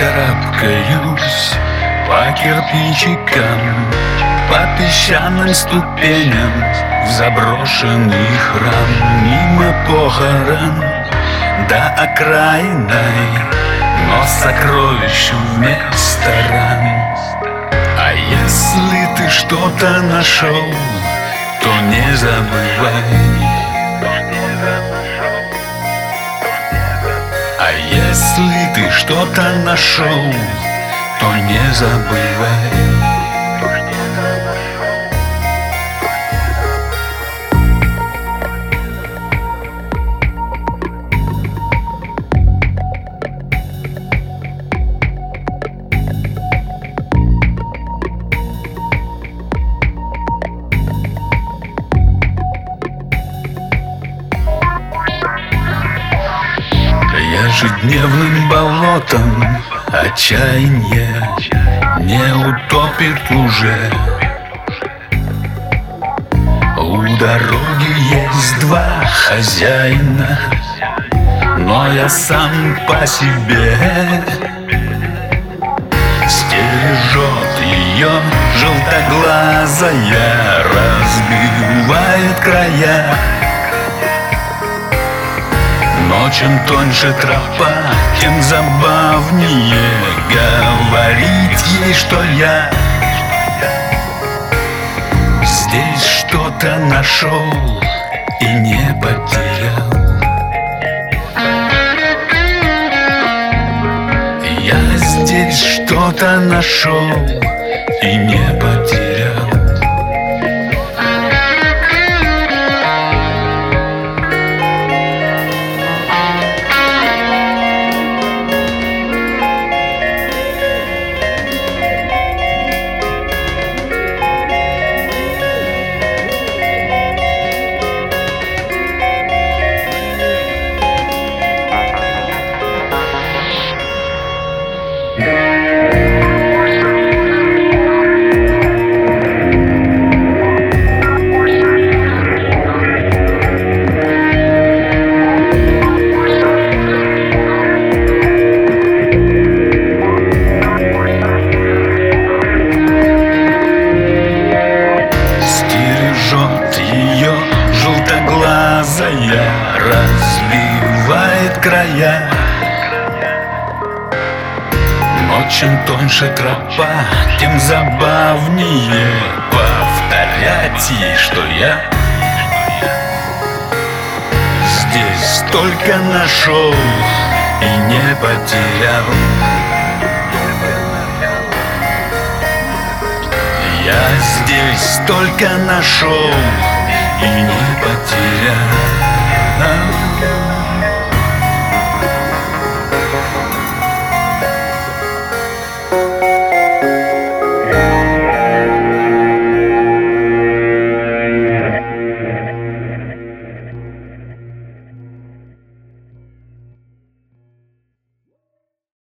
карабкаюсь по кирпичикам По песчаным ступеням В заброшенный храм Мимо похорон До окраинной Но сокровищу вместо ран. А если ты что-то нашел То не забывай если ты что-то нашел, то не забывай Ежедневным болотом отчаяние Не утопит уже. У дороги есть два хозяина Но я сам по себе. Стережет ее желтоглазая Разбивает края но чем тоньше тропа, тем забавнее Говорить ей, что я Здесь что-то нашел и не потерял. Я здесь что-то нашел края. Но чем тоньше тропа, тем забавнее Повторять ей, что я Здесь только нашел и не потерял. Я здесь только нашел и не потерял